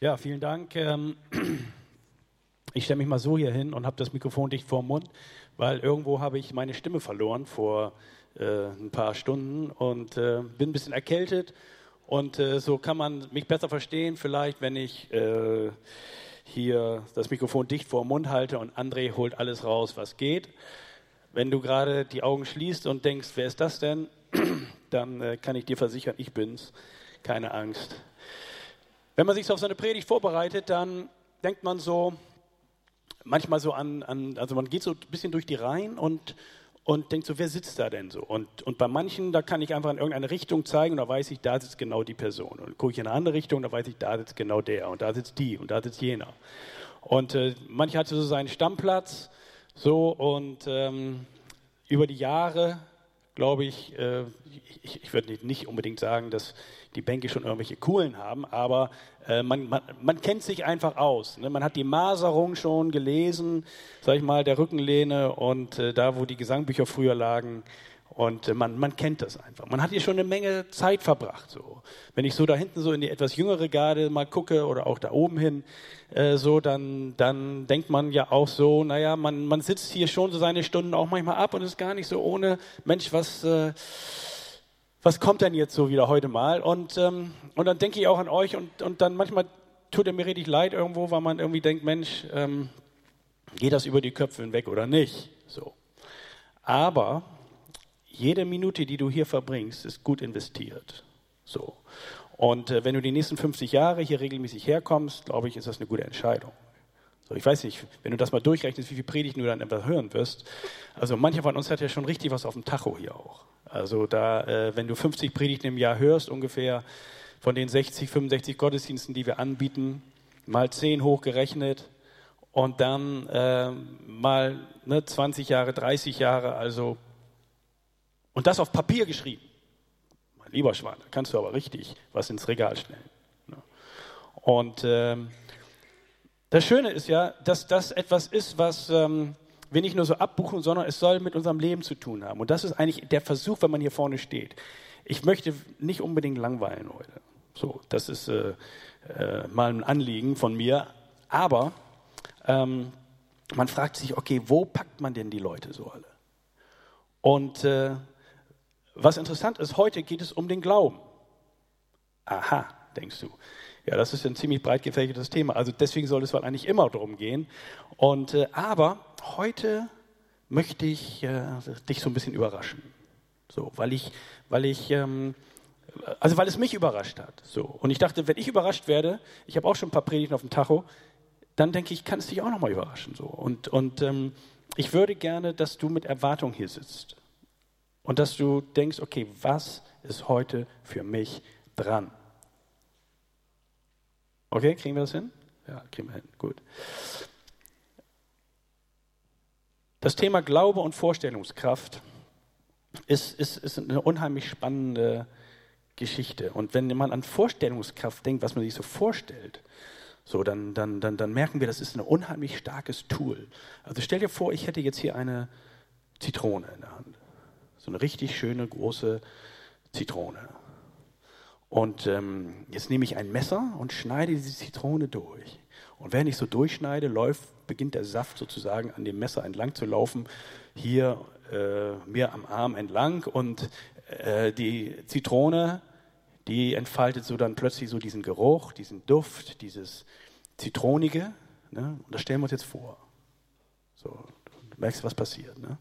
Ja, vielen Dank. Ähm, ich stelle mich mal so hier hin und habe das Mikrofon dicht vor dem Mund, weil irgendwo habe ich meine Stimme verloren vor äh, ein paar Stunden und äh, bin ein bisschen erkältet. Und äh, so kann man mich besser verstehen, vielleicht, wenn ich hier das Mikrofon dicht vor dem Mund halte und André holt alles raus, was geht. Wenn du gerade die Augen schließt und denkst, wer ist das denn, dann kann ich dir versichern, ich bin's. Keine Angst. Wenn man sich so auf so eine Predigt vorbereitet, dann denkt man so manchmal so an, an also man geht so ein bisschen durch die Reihen und und denkt so, wer sitzt da denn so? Und, und bei manchen, da kann ich einfach in irgendeine Richtung zeigen und da weiß ich, da sitzt genau die Person. Und gucke ich in eine andere Richtung, da weiß ich, da sitzt genau der und da sitzt die und da sitzt jener. Und äh, manche hatte so seinen Stammplatz so und ähm, über die Jahre, glaube ich, äh, ich, ich würde nicht unbedingt sagen, dass die Bänke schon irgendwelche coolen haben, aber äh, man, man, man, kennt sich einfach aus. Ne? Man hat die Maserung schon gelesen, sag ich mal, der Rückenlehne und äh, da, wo die Gesangbücher früher lagen. Und äh, man, man kennt das einfach. Man hat hier schon eine Menge Zeit verbracht. So. Wenn ich so da hinten so in die etwas jüngere Garde mal gucke oder auch da oben hin, äh, so, dann, dann denkt man ja auch so, naja, man, man sitzt hier schon so seine Stunden auch manchmal ab und ist gar nicht so ohne, Mensch, was, äh, was kommt denn jetzt so wieder heute mal? Und, ähm, und dann denke ich auch an euch und, und dann manchmal tut er mir richtig leid irgendwo, weil man irgendwie denkt, Mensch, ähm, geht das über die Köpfe hinweg oder nicht? So. Aber jede Minute, die du hier verbringst, ist gut investiert. So. Und äh, wenn du die nächsten 50 Jahre hier regelmäßig herkommst, glaube ich, ist das eine gute Entscheidung. So, ich weiß nicht, wenn du das mal durchrechnest, wie viel Predigten du dann etwas hören wirst. Also mancher von uns hat ja schon richtig was auf dem Tacho hier auch. Also da, äh, wenn du 50 Predigten im Jahr hörst, ungefähr von den 60, 65 Gottesdiensten, die wir anbieten, mal 10 hochgerechnet und dann äh, mal ne, 20 Jahre, 30 Jahre, also und das auf Papier geschrieben. Mein lieber Schwan, da kannst du aber richtig was ins Regal stellen. Ne? Und ähm, das Schöne ist ja, dass das etwas ist, was ähm, wir nicht nur so abbuchen, sondern es soll mit unserem Leben zu tun haben. Und das ist eigentlich der Versuch, wenn man hier vorne steht. Ich möchte nicht unbedingt langweilen heute. So, das ist äh, äh, mal ein Anliegen von mir. Aber ähm, man fragt sich, okay, wo packt man denn die Leute so alle? Und äh, was interessant ist, heute geht es um den Glauben. Aha, denkst du. Ja, das ist ein ziemlich breit gefächertes Thema. Also deswegen soll es eigentlich immer darum gehen. Und, äh, aber heute möchte ich äh, dich so ein bisschen überraschen. So, weil ich, weil ich, ähm, also weil es mich überrascht hat. So. Und ich dachte, wenn ich überrascht werde, ich habe auch schon ein paar Predigten auf dem Tacho, dann denke ich, kann es dich auch nochmal überraschen. So. Und, und ähm, ich würde gerne, dass du mit Erwartung hier sitzt. Und dass du denkst, okay, was ist heute für mich dran? Okay, kriegen wir das hin? Ja, kriegen wir hin. Gut. Das Thema Glaube und Vorstellungskraft ist, ist, ist eine unheimlich spannende Geschichte. Und wenn man an Vorstellungskraft denkt, was man sich so vorstellt, so, dann, dann, dann, dann merken wir, das ist ein unheimlich starkes Tool. Also stell dir vor, ich hätte jetzt hier eine Zitrone in der Hand. So eine richtig schöne, große Zitrone. Und ähm, jetzt nehme ich ein Messer und schneide diese Zitrone durch. Und während ich so durchschneide, läuft, beginnt der Saft sozusagen an dem Messer entlang zu laufen, hier äh, mir am Arm entlang. Und äh, die Zitrone, die entfaltet so dann plötzlich so diesen Geruch, diesen Duft, dieses Zitronige. Ne? Und das stellen wir uns jetzt vor. So, du merkst, was passiert. Ne?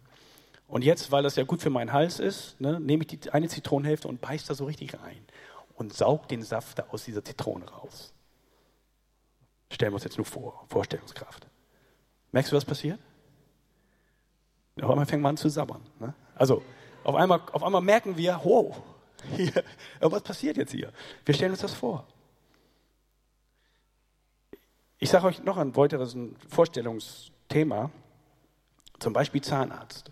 Und jetzt, weil das ja gut für meinen Hals ist, ne, nehme ich die eine Zitronenhälfte und beiße da so richtig rein und saugt den Saft aus dieser Zitrone raus. Stellen wir uns jetzt nur vor, Vorstellungskraft. Merkst du, was passiert? Auf einmal fängt man an zu sabbern. Ne? Also, auf einmal, auf einmal merken wir, wow, hier, was passiert jetzt hier? Wir stellen uns das vor. Ich sage euch noch ein weiteres Vorstellungsthema, zum Beispiel Zahnarzt.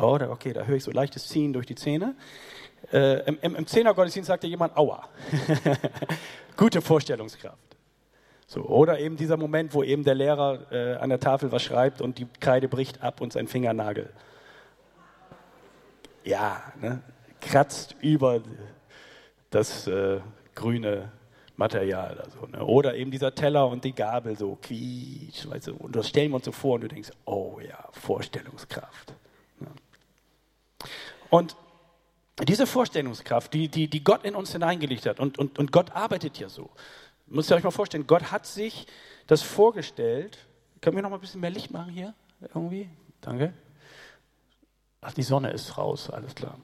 Oh, okay, da höre ich so leichtes Ziehen durch die Zähne. Äh, Im im, im Zehnergottesdienst sagte jemand Aua. Gute Vorstellungskraft. So, oder eben dieser Moment, wo eben der Lehrer äh, an der Tafel was schreibt und die Kreide bricht ab und sein Fingernagel. Ja, ne, kratzt über das äh, grüne Material. Also, ne? Oder eben dieser Teller und die Gabel so quietsch, weißt du, und das stellen wir uns so vor und du denkst, oh ja, Vorstellungskraft. Und diese Vorstellungskraft, die, die, die Gott in uns hineingelegt hat, und, und, und Gott arbeitet ja so. Müsst ihr euch mal vorstellen, Gott hat sich das vorgestellt. Können wir noch mal ein bisschen mehr Licht machen hier? Irgendwie? Danke. Ach, die Sonne ist raus, alles klar.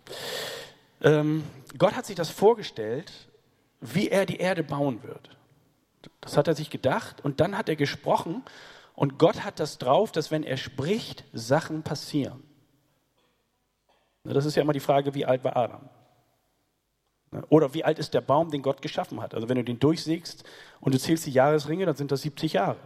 Ähm, Gott hat sich das vorgestellt, wie er die Erde bauen wird. Das hat er sich gedacht und dann hat er gesprochen und Gott hat das drauf, dass wenn er spricht, Sachen passieren. Das ist ja immer die Frage, wie alt war Adam? Oder wie alt ist der Baum, den Gott geschaffen hat? Also wenn du den durchsägst und du zählst die Jahresringe, dann sind das 70 Jahre.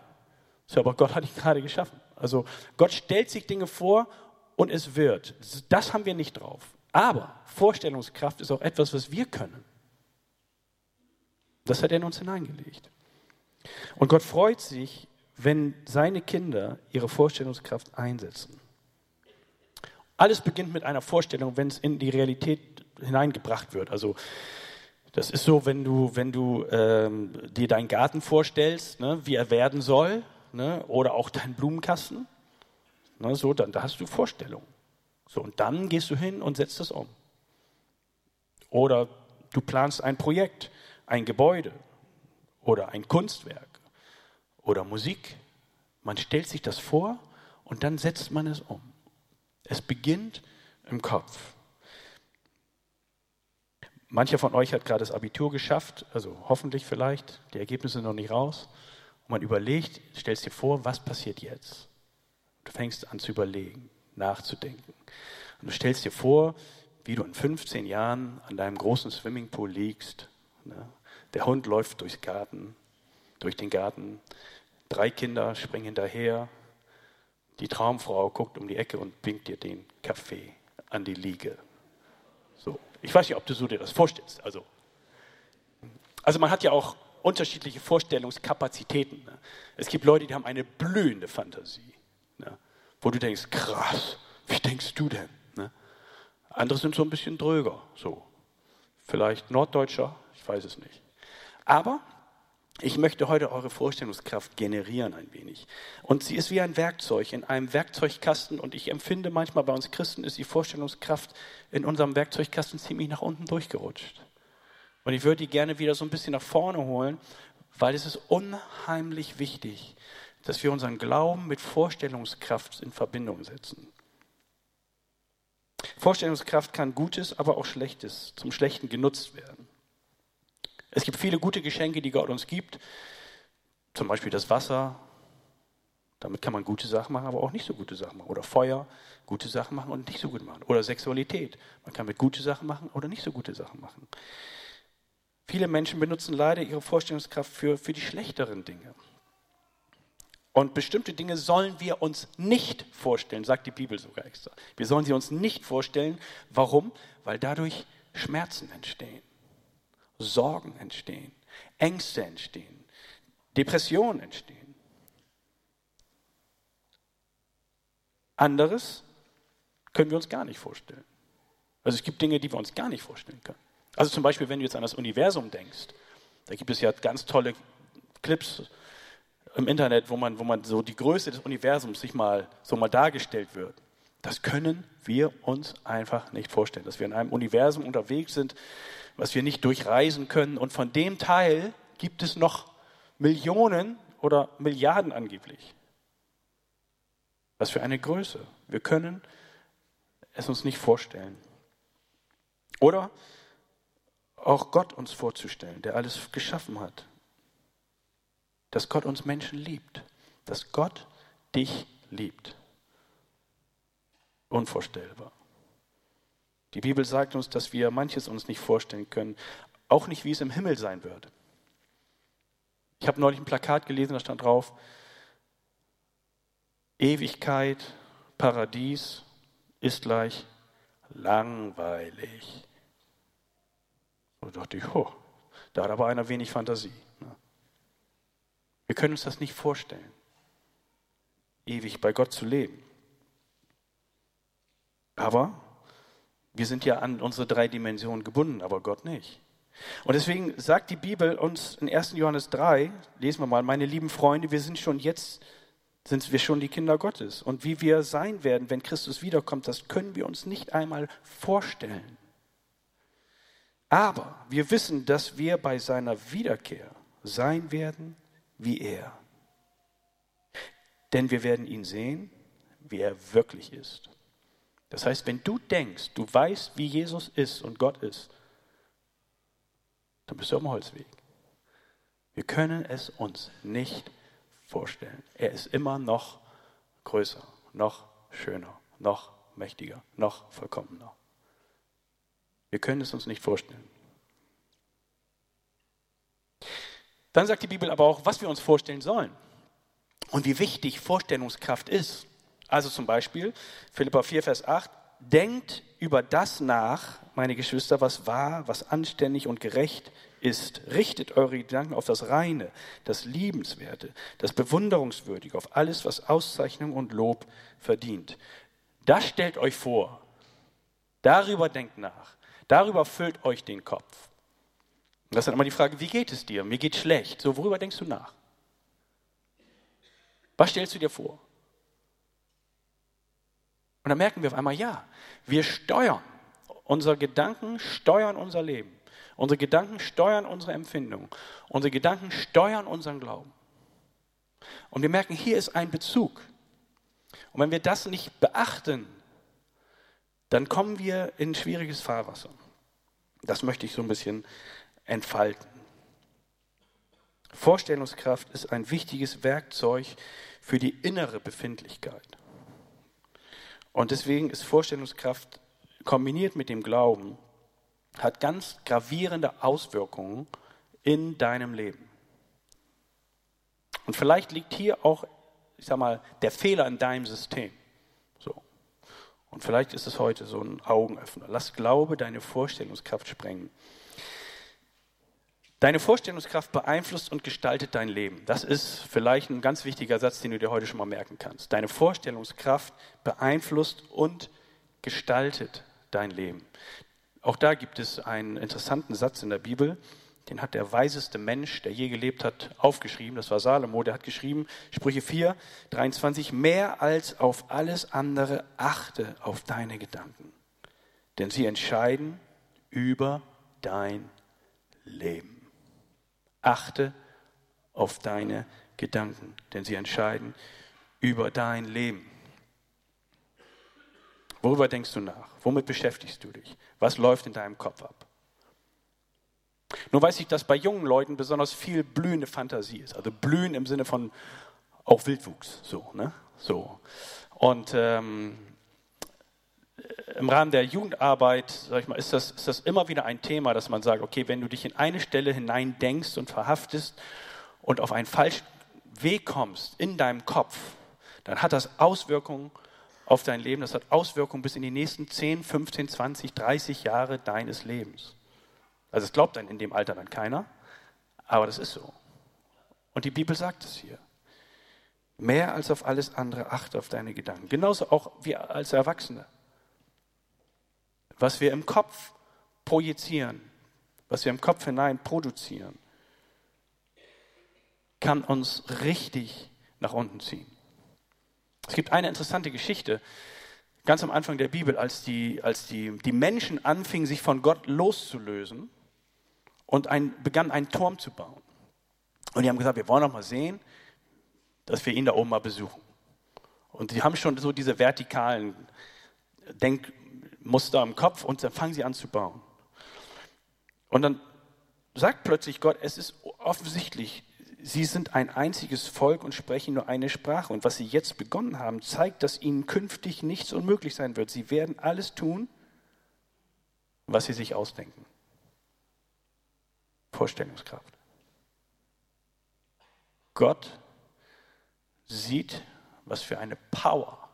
So, aber Gott hat ihn gerade geschaffen. Also Gott stellt sich Dinge vor und es wird. Das haben wir nicht drauf. Aber Vorstellungskraft ist auch etwas, was wir können. Das hat er in uns hineingelegt. Und Gott freut sich, wenn seine Kinder ihre Vorstellungskraft einsetzen. Alles beginnt mit einer Vorstellung, wenn es in die Realität hineingebracht wird. Also das ist so, wenn du, wenn du ähm, dir deinen Garten vorstellst, ne, wie er werden soll, ne, oder auch deinen Blumenkasten, ne, so, dann da hast du Vorstellungen. So, und dann gehst du hin und setzt das um. Oder du planst ein Projekt, ein Gebäude oder ein Kunstwerk oder Musik. Man stellt sich das vor und dann setzt man es um. Es beginnt im Kopf. Mancher von euch hat gerade das Abitur geschafft, also hoffentlich vielleicht, die Ergebnisse sind noch nicht raus. Und man überlegt, stellst dir vor, was passiert jetzt? Du fängst an zu überlegen, nachzudenken. Und du stellst dir vor, wie du in 15 Jahren an deinem großen Swimmingpool liegst. Ne? Der Hund läuft durchs Garten, durch den Garten. Drei Kinder springen hinterher. Die Traumfrau guckt um die Ecke und winkt dir den Kaffee an die Liege. So. Ich weiß nicht, ob du so dir das vorstellst. Also, also man hat ja auch unterschiedliche Vorstellungskapazitäten. Ne? Es gibt Leute, die haben eine blühende Fantasie, ne? wo du denkst, krass, wie denkst du denn? Ne? Andere sind so ein bisschen dröger, so. Vielleicht Norddeutscher, ich weiß es nicht. Aber ich möchte heute eure Vorstellungskraft generieren ein wenig. Und sie ist wie ein Werkzeug in einem Werkzeugkasten. Und ich empfinde manchmal bei uns Christen ist die Vorstellungskraft in unserem Werkzeugkasten ziemlich nach unten durchgerutscht. Und ich würde die gerne wieder so ein bisschen nach vorne holen, weil es ist unheimlich wichtig, dass wir unseren Glauben mit Vorstellungskraft in Verbindung setzen. Vorstellungskraft kann Gutes, aber auch Schlechtes zum Schlechten genutzt werden. Es gibt viele gute Geschenke, die Gott uns gibt. Zum Beispiel das Wasser. Damit kann man gute Sachen machen, aber auch nicht so gute Sachen machen. Oder Feuer, gute Sachen machen und nicht so gut machen. Oder Sexualität. Man kann mit gute Sachen machen oder nicht so gute Sachen machen. Viele Menschen benutzen leider ihre Vorstellungskraft für, für die schlechteren Dinge. Und bestimmte Dinge sollen wir uns nicht vorstellen, sagt die Bibel sogar extra. Wir sollen sie uns nicht vorstellen. Warum? Weil dadurch Schmerzen entstehen. Sorgen entstehen, Ängste entstehen, Depressionen entstehen. Anderes können wir uns gar nicht vorstellen. Also es gibt Dinge, die wir uns gar nicht vorstellen können. Also zum Beispiel, wenn du jetzt an das Universum denkst, da gibt es ja ganz tolle Clips im Internet, wo man, wo man so die Größe des Universums sich mal so mal dargestellt wird. Das können wir uns einfach nicht vorstellen, dass wir in einem Universum unterwegs sind, was wir nicht durchreisen können. Und von dem Teil gibt es noch Millionen oder Milliarden angeblich. Was für eine Größe. Wir können es uns nicht vorstellen. Oder auch Gott uns vorzustellen, der alles geschaffen hat. Dass Gott uns Menschen liebt. Dass Gott dich liebt. Unvorstellbar. Die Bibel sagt uns, dass wir manches uns nicht vorstellen können, auch nicht, wie es im Himmel sein wird. Ich habe neulich ein Plakat gelesen, da stand drauf, Ewigkeit, Paradies ist gleich langweilig. Da dachte ich, oh, da hat aber einer wenig Fantasie. Ne? Wir können uns das nicht vorstellen, ewig bei Gott zu leben. Aber wir sind ja an unsere drei Dimensionen gebunden, aber Gott nicht. Und deswegen sagt die Bibel uns in 1. Johannes 3, lesen wir mal, meine lieben Freunde, wir sind schon jetzt, sind wir schon die Kinder Gottes. Und wie wir sein werden, wenn Christus wiederkommt, das können wir uns nicht einmal vorstellen. Aber wir wissen, dass wir bei seiner Wiederkehr sein werden wie er. Denn wir werden ihn sehen, wie er wirklich ist. Das heißt, wenn du denkst, du weißt, wie Jesus ist und Gott ist, dann bist du auf dem Holzweg. Wir können es uns nicht vorstellen. Er ist immer noch größer, noch schöner, noch mächtiger, noch vollkommener. Wir können es uns nicht vorstellen. Dann sagt die Bibel aber auch, was wir uns vorstellen sollen und wie wichtig Vorstellungskraft ist. Also zum Beispiel Philippa 4, Vers 8, denkt über das nach, meine Geschwister, was wahr, was anständig und gerecht ist. Richtet eure Gedanken auf das Reine, das Liebenswerte, das Bewunderungswürdige, auf alles, was Auszeichnung und Lob verdient. Das stellt euch vor. Darüber denkt nach. Darüber füllt euch den Kopf. Und das ist dann immer die Frage, wie geht es dir? Mir geht schlecht. So, worüber denkst du nach? Was stellst du dir vor? Und dann merken wir auf einmal, ja, wir steuern. Unsere Gedanken steuern unser Leben. Unsere Gedanken steuern unsere Empfindungen. Unsere Gedanken steuern unseren Glauben. Und wir merken, hier ist ein Bezug. Und wenn wir das nicht beachten, dann kommen wir in schwieriges Fahrwasser. Das möchte ich so ein bisschen entfalten. Vorstellungskraft ist ein wichtiges Werkzeug für die innere Befindlichkeit. Und deswegen ist Vorstellungskraft kombiniert mit dem Glauben, hat ganz gravierende Auswirkungen in deinem Leben. Und vielleicht liegt hier auch, ich sag mal, der Fehler in deinem System. So. Und vielleicht ist es heute so ein Augenöffner. Lass Glaube deine Vorstellungskraft sprengen. Deine Vorstellungskraft beeinflusst und gestaltet dein Leben. Das ist vielleicht ein ganz wichtiger Satz, den du dir heute schon mal merken kannst. Deine Vorstellungskraft beeinflusst und gestaltet dein Leben. Auch da gibt es einen interessanten Satz in der Bibel, den hat der weiseste Mensch, der je gelebt hat, aufgeschrieben. Das war Salomo, der hat geschrieben, Sprüche 4, 23, mehr als auf alles andere achte auf deine Gedanken, denn sie entscheiden über dein Leben. Achte auf deine Gedanken, denn sie entscheiden über dein Leben. Worüber denkst du nach? Womit beschäftigst du dich? Was läuft in deinem Kopf ab? Nur weiß ich, dass bei jungen Leuten besonders viel blühende Fantasie ist. Also blühen im Sinne von auch Wildwuchs. So, ne? so. Und ähm, im Rahmen der Jugendarbeit, sag ich mal, ist das, ist das immer wieder ein Thema, dass man sagt, okay, wenn du dich in eine Stelle hinein denkst und verhaftest und auf einen falschen Weg kommst in deinem Kopf, dann hat das Auswirkungen auf dein Leben, das hat Auswirkungen bis in die nächsten 10, 15, 20, 30 Jahre deines Lebens. Also es glaubt dann in dem Alter dann keiner, aber das ist so. Und die Bibel sagt es hier. Mehr als auf alles andere achte auf deine Gedanken. Genauso auch wir als Erwachsene was wir im Kopf projizieren, was wir im Kopf hinein produzieren, kann uns richtig nach unten ziehen. Es gibt eine interessante Geschichte, ganz am Anfang der Bibel, als die, als die, die Menschen anfingen, sich von Gott loszulösen und ein, begannen, einen Turm zu bauen. Und die haben gesagt, wir wollen doch mal sehen, dass wir ihn da oben mal besuchen. Und sie haben schon so diese vertikalen Denk, Muster im Kopf und dann fangen sie an zu bauen. Und dann sagt plötzlich Gott, es ist offensichtlich, sie sind ein einziges Volk und sprechen nur eine Sprache. Und was sie jetzt begonnen haben, zeigt, dass ihnen künftig nichts unmöglich sein wird. Sie werden alles tun, was sie sich ausdenken. Vorstellungskraft. Gott sieht, was für eine Power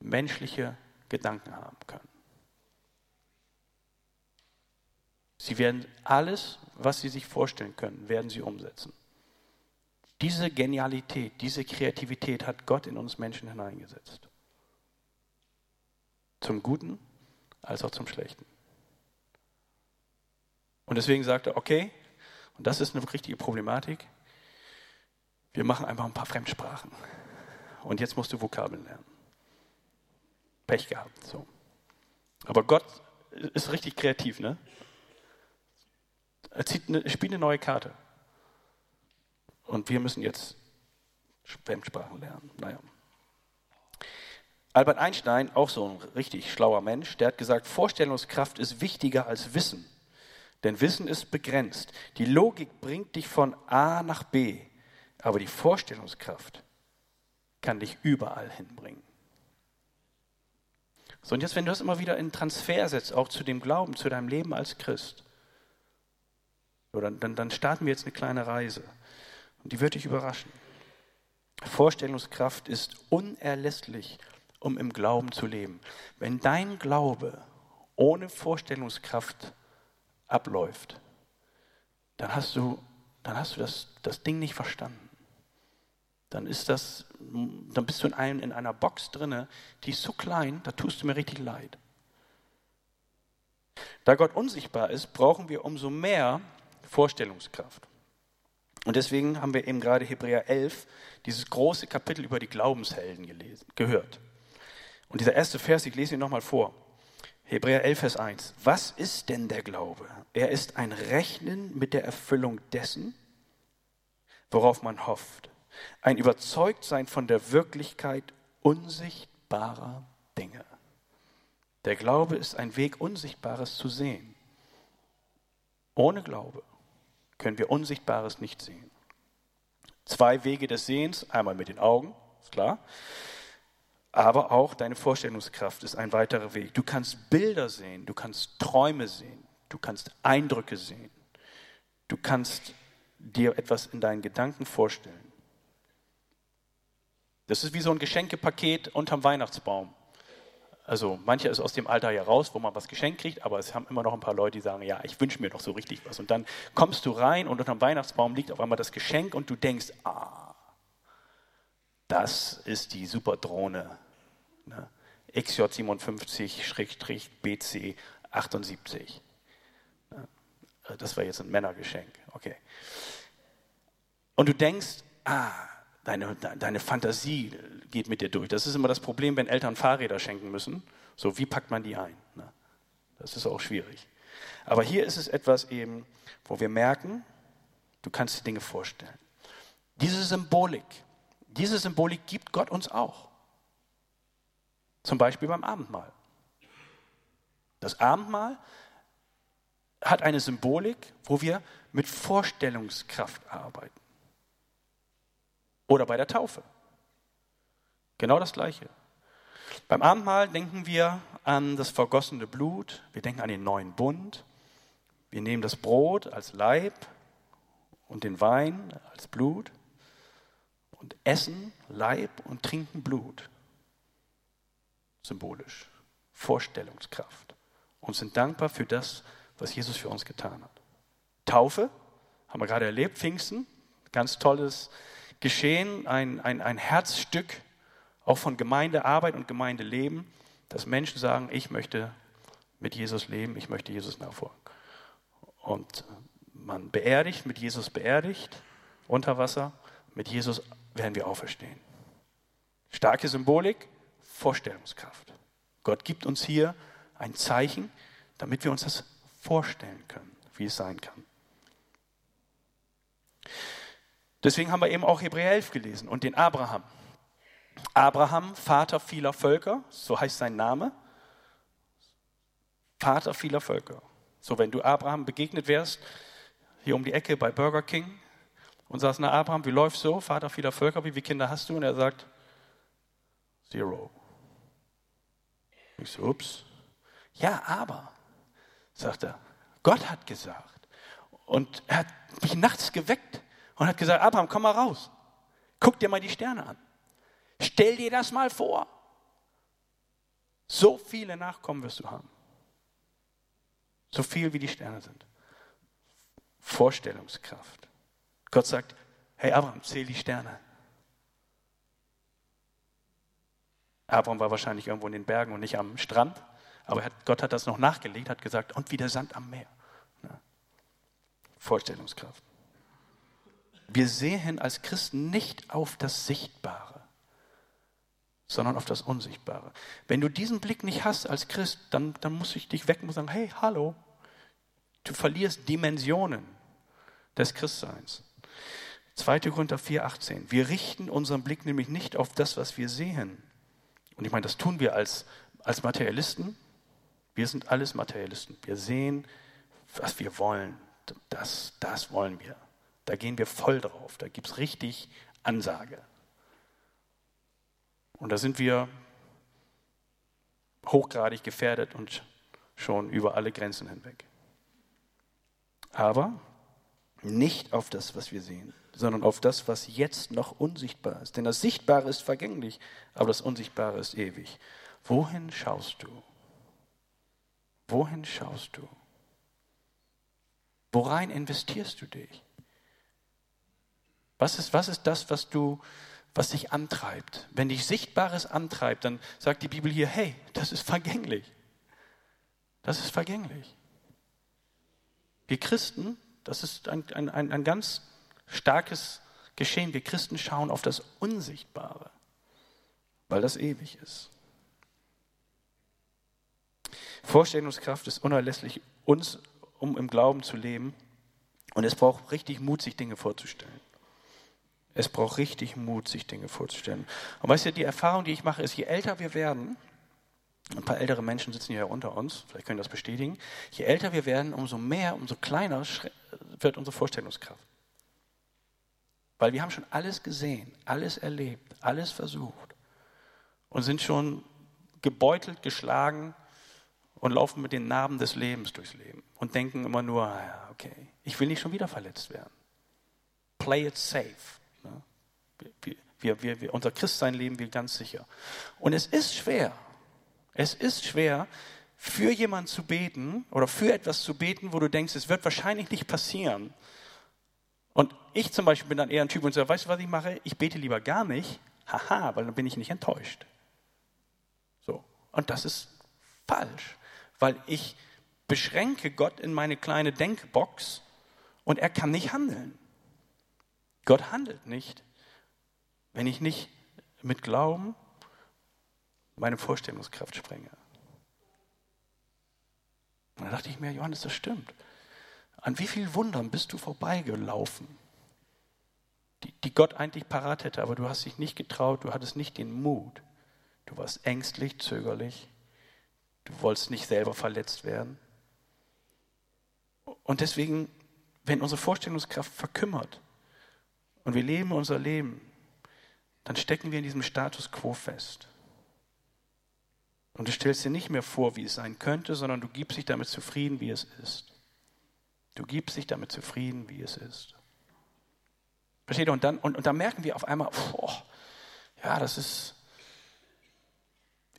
menschliche Gedanken haben können. Sie werden alles, was sie sich vorstellen können, werden sie umsetzen. Diese Genialität, diese Kreativität hat Gott in uns Menschen hineingesetzt. Zum Guten als auch zum Schlechten. Und deswegen sagte er, okay, und das ist eine richtige Problematik, wir machen einfach ein paar Fremdsprachen. Und jetzt musst du Vokabeln lernen. Pech gehabt. So. Aber Gott ist richtig kreativ, ne? Er zieht eine, spielt eine neue Karte. Und wir müssen jetzt Fremdsprachen lernen. Naja. Albert Einstein, auch so ein richtig schlauer Mensch, der hat gesagt, Vorstellungskraft ist wichtiger als Wissen. Denn Wissen ist begrenzt. Die Logik bringt dich von A nach B, aber die Vorstellungskraft kann dich überall hinbringen. So, und jetzt, wenn du das immer wieder in Transfer setzt, auch zu dem Glauben, zu deinem Leben als Christ, so, dann, dann, dann starten wir jetzt eine kleine Reise. Und die wird dich überraschen. Vorstellungskraft ist unerlässlich, um im Glauben zu leben. Wenn dein Glaube ohne Vorstellungskraft abläuft, dann hast du, dann hast du das, das Ding nicht verstanden dann ist das, dann bist du in, einem, in einer Box drinne, die ist so klein, da tust du mir richtig leid. Da Gott unsichtbar ist, brauchen wir umso mehr Vorstellungskraft. Und deswegen haben wir eben gerade Hebräer 11, dieses große Kapitel über die Glaubenshelden gelesen, gehört. Und dieser erste Vers, ich lese ihn nochmal vor. Hebräer 11, Vers 1. Was ist denn der Glaube? Er ist ein Rechnen mit der Erfüllung dessen, worauf man hofft ein Überzeugtsein von der Wirklichkeit unsichtbarer Dinge. Der Glaube ist ein Weg, Unsichtbares zu sehen. Ohne Glaube können wir Unsichtbares nicht sehen. Zwei Wege des Sehens, einmal mit den Augen, ist klar, aber auch deine Vorstellungskraft ist ein weiterer Weg. Du kannst Bilder sehen, du kannst Träume sehen, du kannst Eindrücke sehen, du kannst dir etwas in deinen Gedanken vorstellen. Das ist wie so ein Geschenkepaket unterm Weihnachtsbaum. Also mancher ist aus dem Alter ja raus, wo man was geschenkt kriegt, aber es haben immer noch ein paar Leute, die sagen, ja, ich wünsche mir doch so richtig was. Und dann kommst du rein und unterm Weihnachtsbaum liegt auf einmal das Geschenk und du denkst, ah, das ist die super Drohne. Ne? XJ57-BC78. Das war jetzt ein Männergeschenk. Okay. Und du denkst, ah, deine, deine Fantasie geht mit dir durch. Das ist immer das Problem, wenn Eltern Fahrräder schenken müssen. So, wie packt man die ein? Ne? Das ist auch schwierig. Aber hier ist es etwas eben, wo wir merken, du kannst dir Dinge vorstellen. Diese Symbolik, diese Symbolik gibt Gott uns auch. Zum Beispiel beim Abendmahl. Das Abendmahl hat eine Symbolik, wo wir mit Vorstellungskraft arbeiten. Oder bei der Taufe. Genau das Gleiche. Beim Abendmahl denken wir an das vergossene Blut, wir denken an den neuen Bund, wir nehmen das Brot als Leib und den Wein als Blut und essen Leib und trinken Blut. Symbolisch. Vorstellungskraft. Und sind dankbar für das, was Jesus für uns getan hat. Taufe, haben wir gerade erlebt, Pfingsten, ganz tolles geschehen, ein, ein, ein Herzstück auch von Gemeindearbeit und Gemeindeleben, dass Menschen sagen, ich möchte mit Jesus leben, ich möchte Jesus nachfolgen. Und man beerdigt, mit Jesus beerdigt, unter Wasser, mit Jesus werden wir auferstehen. Starke Symbolik, Vorstellungskraft. Gott gibt uns hier ein Zeichen, damit wir uns das vorstellen können, wie es sein kann. Deswegen haben wir eben auch Hebräer 11 gelesen und den Abraham. Abraham, Vater vieler Völker, so heißt sein Name. Vater vieler Völker. So, wenn du Abraham begegnet wärst, hier um die Ecke bei Burger King und sagst, na Abraham, wie läuft's so? Vater vieler Völker, wie viele Kinder hast du? Und er sagt, zero. Ich so, ups. Ja, aber, sagt er, Gott hat gesagt. Und er hat mich nachts geweckt und hat gesagt, Abraham, komm mal raus. Guck dir mal die Sterne an. Stell dir das mal vor. So viele Nachkommen wirst du haben. So viel wie die Sterne sind. Vorstellungskraft. Gott sagt, hey Abraham, zähl die Sterne. Abraham war wahrscheinlich irgendwo in den Bergen und nicht am Strand, aber Gott hat das noch nachgelegt, hat gesagt, und wie der Sand am Meer. Vorstellungskraft. Wir sehen als Christen nicht auf das Sichtbare, sondern auf das Unsichtbare. Wenn du diesen Blick nicht hast als Christ, dann, dann muss ich dich wecken und sagen, hey, hallo, du verlierst Dimensionen des Christseins. 2. Korinther 4,18. Wir richten unseren Blick nämlich nicht auf das, was wir sehen. Und ich meine, das tun wir als, als Materialisten. Wir sind alles Materialisten. Wir sehen, was wir wollen. Das, das wollen wir. Da gehen wir voll drauf. Da gibt es richtig Ansage. Und da sind wir hochgradig gefährdet und schon über alle Grenzen hinweg. Aber nicht auf das, was wir sehen, sondern auf das, was jetzt noch unsichtbar ist. Denn das Sichtbare ist vergänglich, aber das Unsichtbare ist ewig. Wohin schaust du? Wohin schaust du? Worein investierst du dich? Was ist, was ist das, was du, was dich antreibt? Wenn dich Sichtbares antreibt, dann sagt die Bibel hier, hey, das ist vergänglich. Das ist vergänglich. Wir Christen, das ist ein, ein, ein, ein ganz starkes Geschehen. Wir Christen schauen auf das Unsichtbare, weil das ewig ist. Vorstellungskraft ist unerlässlich, uns, um im Glauben zu leben. Und es braucht richtig Mut, sich Dinge vorzustellen. Es braucht richtig Mut, sich Dinge vorzustellen. Und weißt du, die Erfahrung, die ich mache, ist, je älter wir werden, ein paar ältere Menschen sitzen hier unter uns, vielleicht können das bestätigen, je älter wir werden, umso mehr, umso kleiner wird unsere Vorstellungskraft. Weil wir haben schon alles gesehen, alles erlebt, alles versucht und sind schon gebeutelt, geschlagen und laufen mit den Narben des Lebens durchs Leben und denken immer nur, ah okay, ich will nicht schon wieder verletzt werden. Play it safe. Wir, wir, wir, unser Christsein leben wir ganz sicher. Und es ist schwer. Es ist schwer, für jemanden zu beten oder für etwas zu beten, wo du denkst, es wird wahrscheinlich nicht passieren. Und ich zum Beispiel bin dann eher ein Typ und sage, weißt du, was ich mache? Ich bete lieber gar nicht, haha, weil dann bin ich nicht enttäuscht. So. Und das ist falsch, weil ich beschränke Gott in meine kleine Denkbox und er kann nicht handeln. Gott handelt nicht, wenn ich nicht mit Glauben meine Vorstellungskraft sprenge. Und da dachte ich mir, Johannes, das stimmt. An wie vielen Wundern bist du vorbeigelaufen, die, die Gott eigentlich parat hätte, aber du hast dich nicht getraut, du hattest nicht den Mut. Du warst ängstlich, zögerlich, du wolltest nicht selber verletzt werden. Und deswegen, wenn unsere Vorstellungskraft verkümmert und wir leben unser Leben, dann stecken wir in diesem Status quo fest. Und du stellst dir nicht mehr vor, wie es sein könnte, sondern du gibst dich damit zufrieden, wie es ist. Du gibst dich damit zufrieden, wie es ist. Versteht ihr? Und dann, und, und dann merken wir auf einmal, boah, ja, das ist,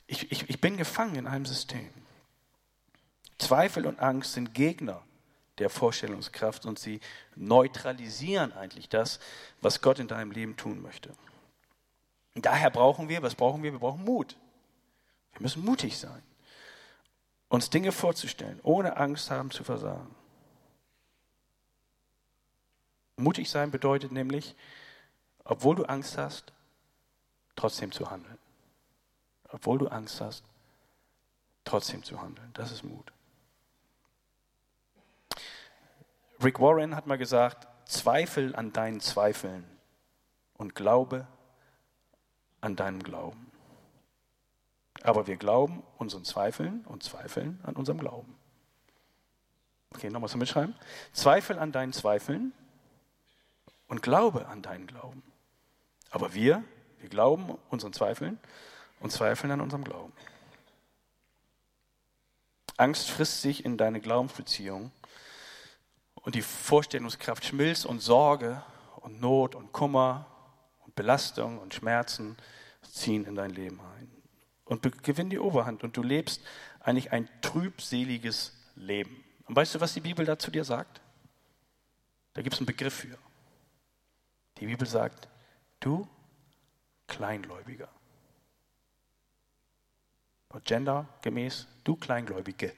ich, ich, ich bin gefangen in einem System. Zweifel und Angst sind Gegner der Vorstellungskraft und sie neutralisieren eigentlich das, was Gott in deinem Leben tun möchte. Und daher brauchen wir, was brauchen wir? Wir brauchen Mut. Wir müssen mutig sein, uns Dinge vorzustellen, ohne Angst haben zu versagen. Mutig sein bedeutet nämlich, obwohl du Angst hast, trotzdem zu handeln. Obwohl du Angst hast, trotzdem zu handeln. Das ist Mut. Rick Warren hat mal gesagt, Zweifel an deinen Zweifeln und Glaube an deinem Glauben. Aber wir glauben unseren Zweifeln und zweifeln an unserem Glauben. Okay, nochmal zum Mitschreiben. Zweifel an deinen Zweifeln und glaube an deinen Glauben. Aber wir, wir glauben unseren Zweifeln und zweifeln an unserem Glauben. Angst frisst sich in deine Glaubensbeziehung und die Vorstellungskraft schmilzt und Sorge und Not und Kummer Belastung und Schmerzen ziehen in dein Leben ein und gewinnen die Oberhand und du lebst eigentlich ein trübseliges Leben. Und weißt du, was die Bibel dazu dir sagt? Da gibt es einen Begriff für. Die Bibel sagt, du Kleingläubiger. Gendergemäß, du Kleingläubige.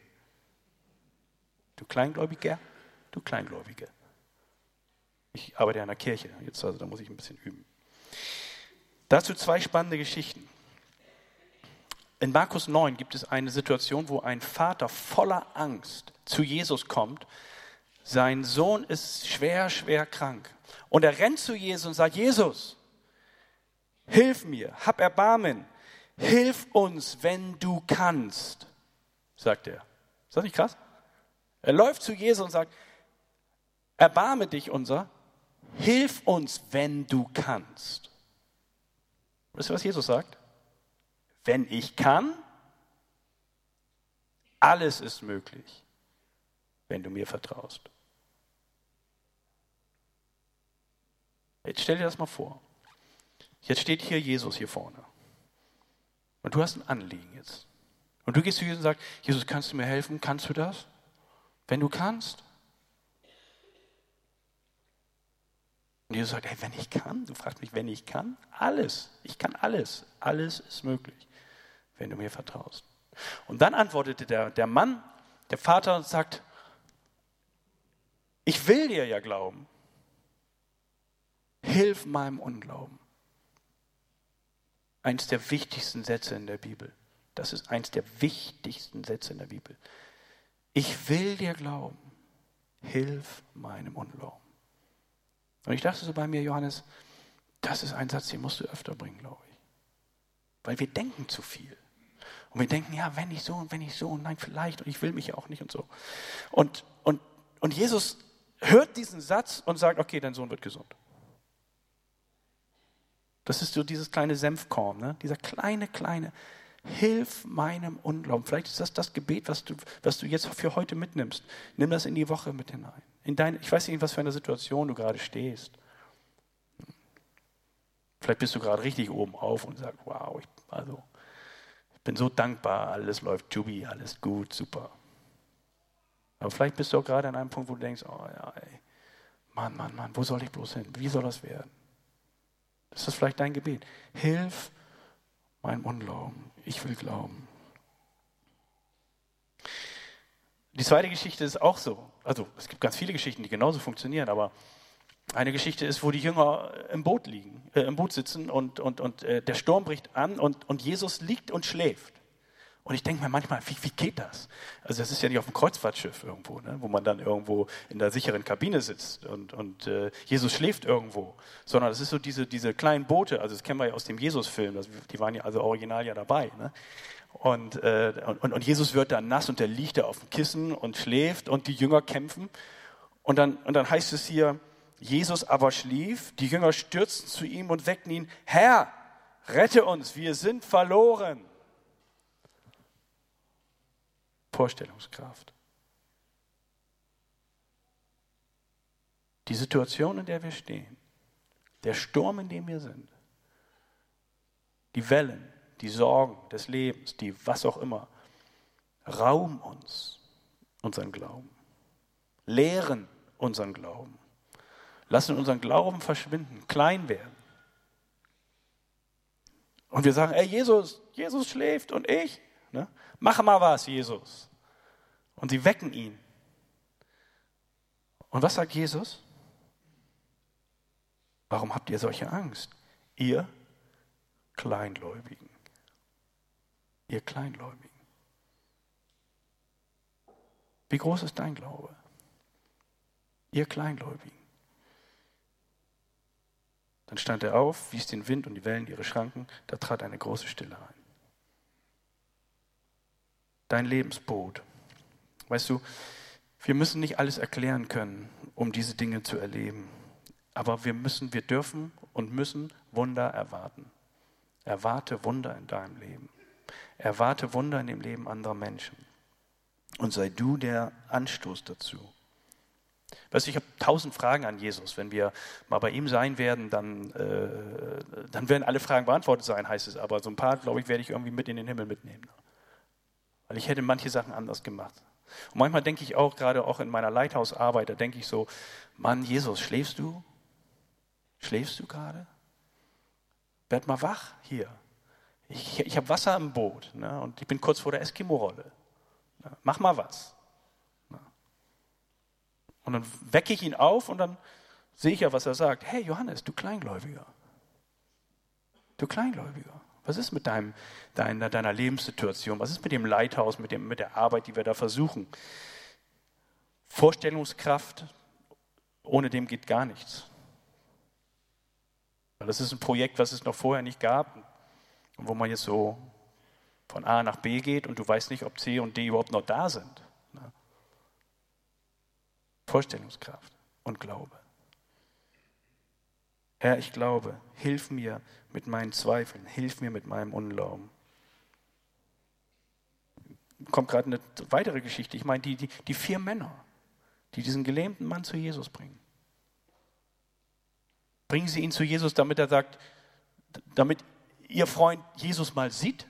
Du Kleingläubiger, du Kleingläubige. arbeite ja in der Kirche, jetzt also da muss ich ein bisschen üben. Dazu zwei spannende Geschichten. In Markus 9 gibt es eine Situation, wo ein Vater voller Angst zu Jesus kommt. Sein Sohn ist schwer, schwer krank. Und er rennt zu Jesus und sagt, Jesus, hilf mir, hab Erbarmen, hilf uns, wenn du kannst, sagt er. Ist das nicht krass? Er läuft zu Jesus und sagt, erbarme dich unser, hilf uns, wenn du kannst. Wisst ihr, was Jesus sagt? Wenn ich kann, alles ist möglich, wenn du mir vertraust. Jetzt stell dir das mal vor. Jetzt steht hier Jesus hier vorne. Und du hast ein Anliegen jetzt. Und du gehst zu Jesus und sagst, Jesus, kannst du mir helfen? Kannst du das? Wenn du kannst. Und Jesus sagt, hey, wenn ich kann, du fragst mich, wenn ich kann, alles. Ich kann alles. Alles ist möglich, wenn du mir vertraust. Und dann antwortete der, der Mann, der Vater, und sagt, ich will dir ja glauben. Hilf meinem Unglauben eines der wichtigsten Sätze in der Bibel. Das ist eines der wichtigsten Sätze in der Bibel. Ich will dir glauben, hilf meinem Unglauben. Und ich dachte so bei mir, Johannes, das ist ein Satz, den musst du öfter bringen, glaube ich. Weil wir denken zu viel. Und wir denken, ja, wenn ich so und wenn ich so und nein, vielleicht und ich will mich ja auch nicht und so. Und, und, und Jesus hört diesen Satz und sagt, okay, dein Sohn wird gesund. Das ist so dieses kleine Senfkorn, ne? dieser kleine, kleine, hilf meinem Unglauben. Vielleicht ist das das Gebet, was du, was du jetzt für heute mitnimmst. Nimm das in die Woche mit hinein. In dein, ich weiß nicht, was für eine Situation du gerade stehst. Vielleicht bist du gerade richtig oben auf und sagst, wow, ich, also, ich bin so dankbar, alles läuft jubi, alles gut, super. Aber vielleicht bist du auch gerade an einem Punkt, wo du denkst, oh ja, ey, Mann, Mann, Mann, wo soll ich bloß hin? Wie soll das werden? Das ist vielleicht dein Gebet. Hilf meinem Unglauben. Ich will glauben. Die zweite Geschichte ist auch so. Also es gibt ganz viele Geschichten, die genauso funktionieren, aber eine Geschichte ist, wo die Jünger im Boot liegen, äh, im Boot sitzen und, und, und äh, der Sturm bricht an und, und Jesus liegt und schläft. Und ich denke mir manchmal, wie, wie geht das? Also das ist ja nicht auf dem Kreuzfahrtschiff irgendwo, ne, wo man dann irgendwo in der sicheren Kabine sitzt und, und äh, Jesus schläft irgendwo, sondern das ist so diese, diese kleinen Boote, also das kennen wir ja aus dem Jesus-Film, die waren ja also original ja dabei. Ne? Und, äh, und, und Jesus wird dann nass und der liegt da auf dem Kissen und schläft und die Jünger kämpfen. Und dann, und dann heißt es hier, Jesus aber schlief, die Jünger stürzten zu ihm und weckten ihn, Herr, rette uns, wir sind verloren. Vorstellungskraft. Die Situation, in der wir stehen, der Sturm, in dem wir sind, die Wellen, die Sorgen des Lebens, die was auch immer, rauben uns unseren Glauben, lehren unseren Glauben, lassen unseren Glauben verschwinden, klein werden. Und wir sagen, ey Jesus, Jesus schläft und ich, ne? mach mal was, Jesus. Und sie wecken ihn. Und was sagt Jesus? Warum habt ihr solche Angst? Ihr Kleingläubigen. Ihr Kleingläubigen. Wie groß ist dein Glaube? Ihr Kleingläubigen. Dann stand er auf, wies den Wind und die Wellen ihre Schranken, da trat eine große Stille ein. Dein Lebensboot Weißt du, wir müssen nicht alles erklären können, um diese Dinge zu erleben. Aber wir müssen, wir dürfen und müssen Wunder erwarten. Erwarte Wunder in deinem Leben. Erwarte Wunder in dem Leben anderer Menschen. Und sei du der Anstoß dazu. Weißt du, ich habe tausend Fragen an Jesus. Wenn wir mal bei ihm sein werden, dann, äh, dann werden alle Fragen beantwortet sein, heißt es. Aber so ein paar, glaube ich, werde ich irgendwie mit in den Himmel mitnehmen. Weil ich hätte manche Sachen anders gemacht. Und manchmal denke ich auch, gerade auch in meiner Leithausarbeit, da denke ich so, Mann, Jesus, schläfst du? Schläfst du gerade? Werd mal wach hier. Ich, ich habe Wasser im Boot ne, und ich bin kurz vor der Eskimo-Rolle. Ne, mach mal was. Ne. Und dann wecke ich ihn auf und dann sehe ich ja, was er sagt. Hey Johannes, du Kleingläubiger. Du Kleingläubiger. Was ist mit deinem, deiner, deiner Lebenssituation? Was ist mit dem Leithaus, mit, dem, mit der Arbeit, die wir da versuchen? Vorstellungskraft, ohne dem geht gar nichts. Das ist ein Projekt, was es noch vorher nicht gab und wo man jetzt so von A nach B geht und du weißt nicht, ob C und D überhaupt noch da sind. Vorstellungskraft und Glaube. Herr, ich glaube, hilf mir mit meinen Zweifeln, hilf mir mit meinem Unglauben. Kommt gerade eine weitere Geschichte. Ich meine, die, die, die vier Männer, die diesen gelähmten Mann zu Jesus bringen. Bringen sie ihn zu Jesus, damit er sagt, damit ihr Freund Jesus mal sieht?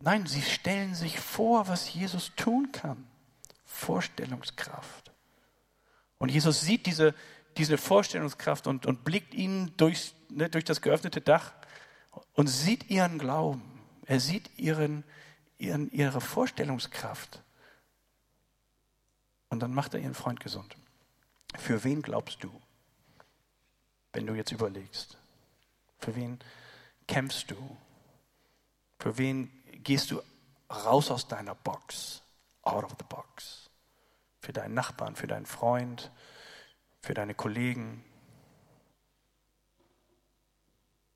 Nein, sie stellen sich vor, was Jesus tun kann. Vorstellungskraft. Und Jesus sieht diese, diese Vorstellungskraft und, und blickt ihnen durch, ne, durch das geöffnete Dach und sieht ihren Glauben. Er sieht ihren, ihren, ihre Vorstellungskraft. Und dann macht er ihren Freund gesund. Für wen glaubst du, wenn du jetzt überlegst? Für wen kämpfst du? Für wen gehst du raus aus deiner Box? Out of the box. Für deinen Nachbarn, für deinen Freund, für deine Kollegen,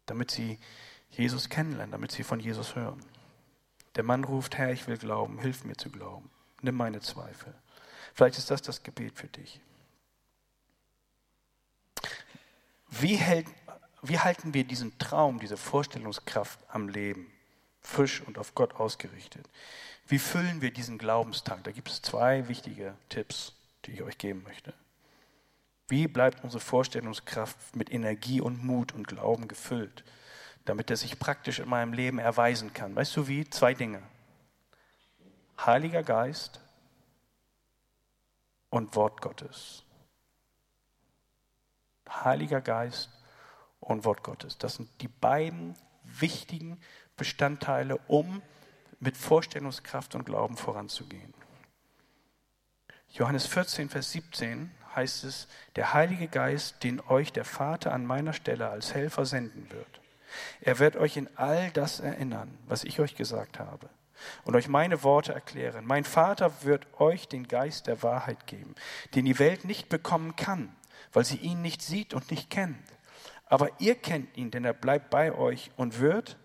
damit sie Jesus kennenlernen, damit sie von Jesus hören. Der Mann ruft, Herr, ich will glauben, hilf mir zu glauben, nimm meine Zweifel. Vielleicht ist das das Gebet für dich. Wie, hält, wie halten wir diesen Traum, diese Vorstellungskraft am Leben, frisch und auf Gott ausgerichtet? Wie füllen wir diesen Glaubenstank? Da gibt es zwei wichtige Tipps, die ich euch geben möchte. Wie bleibt unsere Vorstellungskraft mit Energie und Mut und Glauben gefüllt, damit er sich praktisch in meinem Leben erweisen kann? Weißt du wie? Zwei Dinge. Heiliger Geist und Wort Gottes. Heiliger Geist und Wort Gottes. Das sind die beiden wichtigen Bestandteile, um mit Vorstellungskraft und Glauben voranzugehen. Johannes 14, Vers 17 heißt es, der Heilige Geist, den euch der Vater an meiner Stelle als Helfer senden wird. Er wird euch in all das erinnern, was ich euch gesagt habe und euch meine Worte erklären. Mein Vater wird euch den Geist der Wahrheit geben, den die Welt nicht bekommen kann, weil sie ihn nicht sieht und nicht kennt. Aber ihr kennt ihn, denn er bleibt bei euch und wird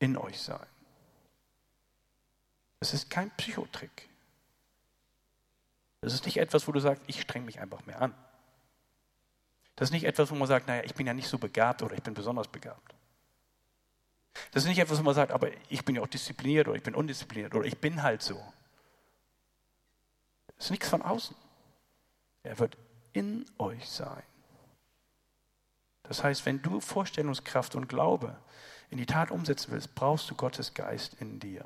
in euch sein. Es ist kein Psychotrick. Das ist nicht etwas, wo du sagst, ich streng mich einfach mehr an. Das ist nicht etwas, wo man sagt, naja, ich bin ja nicht so begabt oder ich bin besonders begabt. Das ist nicht etwas, wo man sagt, aber ich bin ja auch diszipliniert oder ich bin undiszipliniert oder ich bin halt so. Das ist nichts von außen. Er wird in euch sein. Das heißt, wenn du Vorstellungskraft und Glaube in die Tat umsetzen willst, brauchst du Gottes Geist in dir.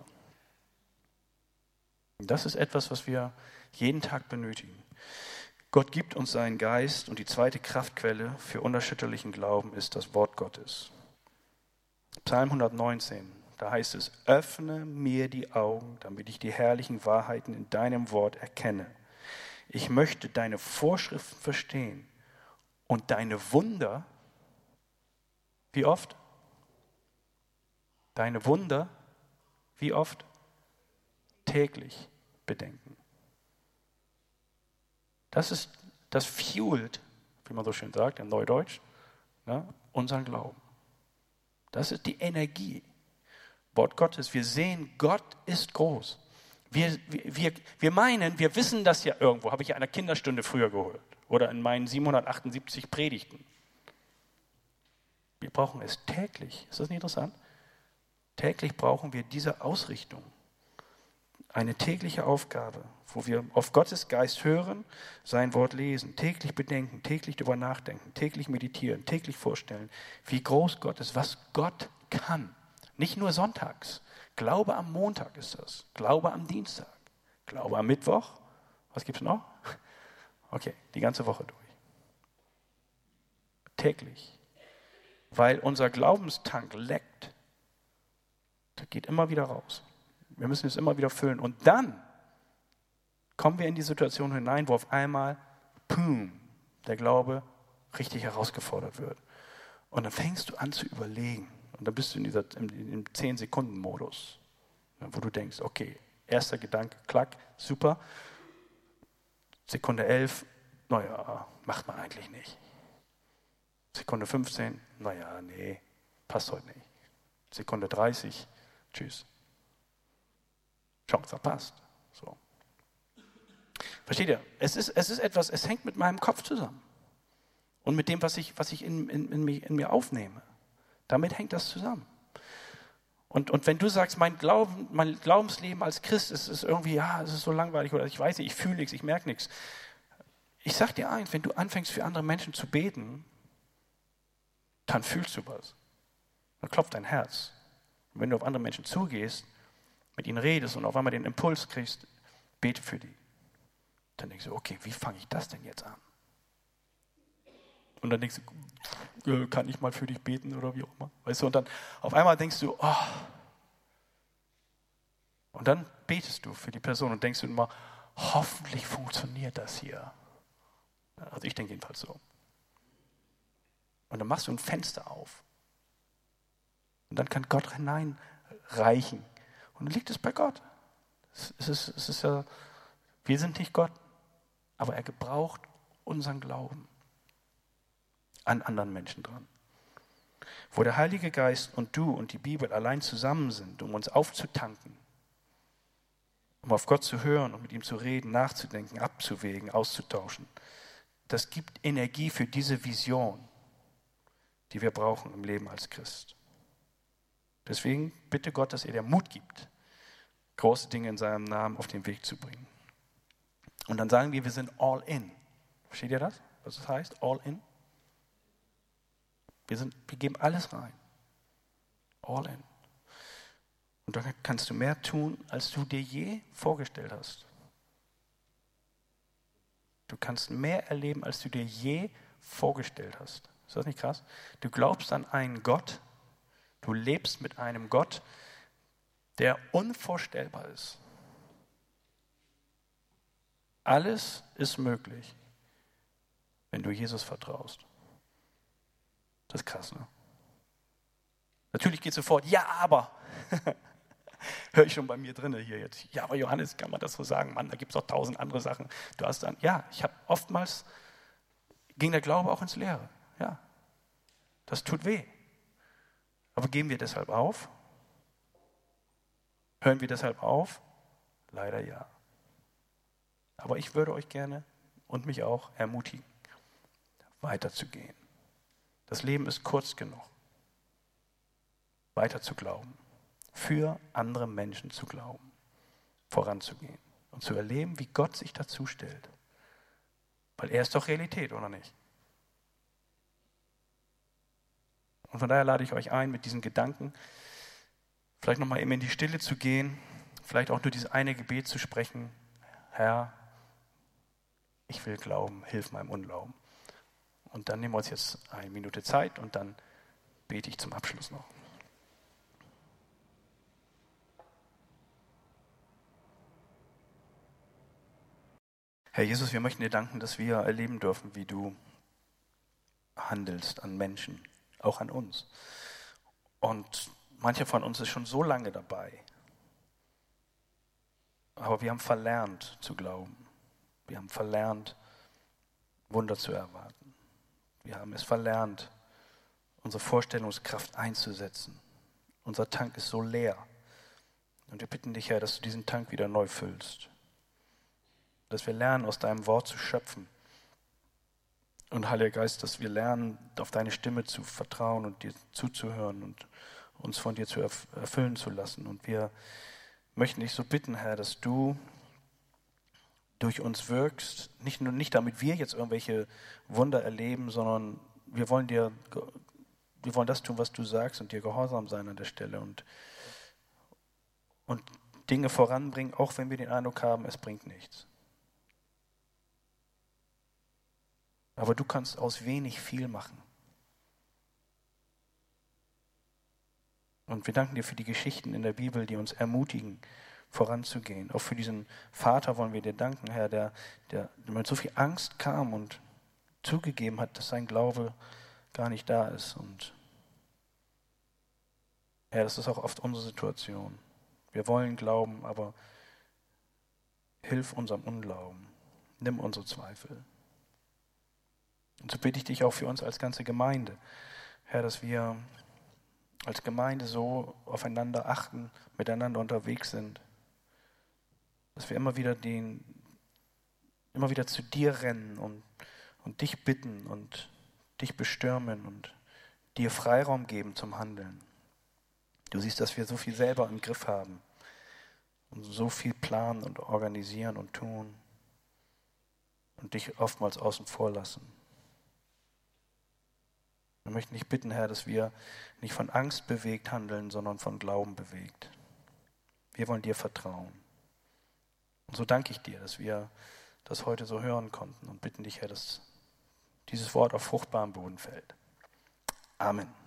Das ist etwas, was wir jeden Tag benötigen. Gott gibt uns seinen Geist und die zweite Kraftquelle für unerschütterlichen Glauben ist das Wort Gottes. Psalm 119, da heißt es, öffne mir die Augen, damit ich die herrlichen Wahrheiten in deinem Wort erkenne. Ich möchte deine Vorschriften verstehen und deine Wunder, wie oft? Deine Wunder, wie oft? Täglich bedenken. Das ist, das fuelt, wie man so schön sagt im Neudeutsch, ne, unseren Glauben. Das ist die Energie. Wort Gottes. Wir sehen, Gott ist groß. Wir, wir, wir meinen, wir wissen das ja irgendwo, habe ich ja einer Kinderstunde früher geholt oder in meinen 778 Predigten. Wir brauchen es täglich. Ist das nicht interessant? Täglich brauchen wir diese Ausrichtung eine tägliche Aufgabe, wo wir auf Gottes Geist hören, sein Wort lesen, täglich bedenken, täglich darüber nachdenken, täglich meditieren, täglich vorstellen, wie groß Gott ist, was Gott kann. Nicht nur sonntags. Glaube am Montag ist das. Glaube am Dienstag. Glaube am Mittwoch. Was gibt es noch? Okay, die ganze Woche durch. Täglich. Weil unser Glaubenstank leckt. Der geht immer wieder raus. Wir müssen es immer wieder füllen. Und dann kommen wir in die Situation hinein, wo auf einmal pum, der Glaube richtig herausgefordert wird. Und dann fängst du an zu überlegen. Und dann bist du in dieser, im, im 10-Sekunden-Modus, wo du denkst, okay, erster Gedanke, klack, super. Sekunde 11, naja, macht man eigentlich nicht. Sekunde 15, naja, nee, passt heute nicht. Sekunde 30, tschüss. Chance verpasst. So. Versteht ihr? Es ist, es ist etwas, es hängt mit meinem Kopf zusammen. Und mit dem, was ich, was ich in, in, in, mich, in mir aufnehme. Damit hängt das zusammen. Und, und wenn du sagst, mein, Glauben, mein Glaubensleben als Christ ist, ist irgendwie, ja, es ist so langweilig oder ich weiß nicht, ich fühle nichts, ich merke nichts. Ich sag dir eins, wenn du anfängst für andere Menschen zu beten, dann fühlst du was. Dann klopft dein Herz. Und wenn du auf andere Menschen zugehst, mit ihnen redest und auf einmal den Impuls kriegst, bete für die. Dann denkst du, okay, wie fange ich das denn jetzt an? Und dann denkst du, kann ich mal für dich beten oder wie auch immer. Weißt du, und dann auf einmal denkst du, oh. Und dann betest du für die Person und denkst du immer, hoffentlich funktioniert das hier. Also ich denke jedenfalls so. Und dann machst du ein Fenster auf. Und dann kann Gott hineinreichen. Und dann liegt es bei Gott. Es ist, es ist ja, wir sind nicht Gott, aber er gebraucht unseren Glauben an anderen Menschen dran. Wo der Heilige Geist und du und die Bibel allein zusammen sind, um uns aufzutanken, um auf Gott zu hören und mit ihm zu reden, nachzudenken, abzuwägen, auszutauschen, das gibt Energie für diese Vision, die wir brauchen im Leben als Christ. Deswegen bitte Gott, dass er dir Mut gibt, große Dinge in seinem Namen auf den Weg zu bringen. Und dann sagen wir, wir sind all in. Versteht ihr das? Was das heißt? All in? Wir, sind, wir geben alles rein. All in. Und dann kannst du mehr tun, als du dir je vorgestellt hast. Du kannst mehr erleben, als du dir je vorgestellt hast. Ist das nicht krass? Du glaubst an einen Gott, du lebst mit einem Gott, der unvorstellbar ist. Alles ist möglich, wenn du Jesus vertraust. Das ist krass, ne? Natürlich geht sofort, ja, aber. Höre ich schon bei mir drinne hier jetzt. Ja, aber Johannes, kann man das so sagen? Mann, da gibt es auch tausend andere Sachen. Du hast dann, ja, ich habe oftmals, ging der Glaube auch ins Leere. Ja, das tut weh. Aber geben wir deshalb auf? Hören wir deshalb auf? Leider ja. Aber ich würde euch gerne und mich auch ermutigen, weiterzugehen. Das Leben ist kurz genug, weiter zu glauben, für andere Menschen zu glauben, voranzugehen und zu erleben, wie Gott sich dazu stellt. Weil er ist doch Realität, oder nicht? Und von daher lade ich euch ein, mit diesen Gedanken vielleicht nochmal eben in die Stille zu gehen, vielleicht auch nur dieses eine Gebet zu sprechen. Herr, ich will glauben, hilf meinem Unglauben. Und dann nehmen wir uns jetzt eine Minute Zeit und dann bete ich zum Abschluss noch. Herr Jesus, wir möchten dir danken, dass wir erleben dürfen, wie du handelst an Menschen, auch an uns. Und mancher von uns ist schon so lange dabei. Aber wir haben verlernt zu glauben. Wir haben verlernt, Wunder zu erwarten. Wir haben es verlernt, unsere Vorstellungskraft einzusetzen. Unser Tank ist so leer. Und wir bitten dich, Herr, dass du diesen Tank wieder neu füllst. Dass wir lernen, aus deinem Wort zu schöpfen. Und Heiliger Geist, dass wir lernen, auf deine Stimme zu vertrauen und dir zuzuhören und uns von dir zu erfüllen zu lassen. Und wir möchten dich so bitten, Herr, dass du durch uns wirkst, nicht nur nicht damit wir jetzt irgendwelche Wunder erleben, sondern wir wollen dir, wir wollen das tun, was du sagst und dir gehorsam sein an der Stelle und, und Dinge voranbringen, auch wenn wir den Eindruck haben, es bringt nichts. Aber du kannst aus wenig viel machen. Und wir danken dir für die Geschichten in der Bibel, die uns ermutigen, voranzugehen. Auch für diesen Vater wollen wir dir danken, Herr, der, der mit so viel Angst kam und zugegeben hat, dass sein Glaube gar nicht da ist. Und Herr, das ist auch oft unsere Situation. Wir wollen glauben, aber hilf unserem Unglauben. Nimm unsere Zweifel. Und so bitte ich dich auch für uns als ganze Gemeinde, Herr, dass wir als Gemeinde so aufeinander achten, miteinander unterwegs sind, dass wir immer wieder den, immer wieder zu dir rennen und, und dich bitten und dich bestürmen und dir Freiraum geben zum Handeln. Du siehst, dass wir so viel selber im Griff haben und so viel planen und organisieren und tun und dich oftmals außen vor lassen. Wir möchten dich bitten, Herr, dass wir nicht von Angst bewegt handeln, sondern von Glauben bewegt. Wir wollen dir vertrauen. Und so danke ich dir, dass wir das heute so hören konnten und bitten dich, Herr, dass dieses Wort auf fruchtbaren Boden fällt. Amen.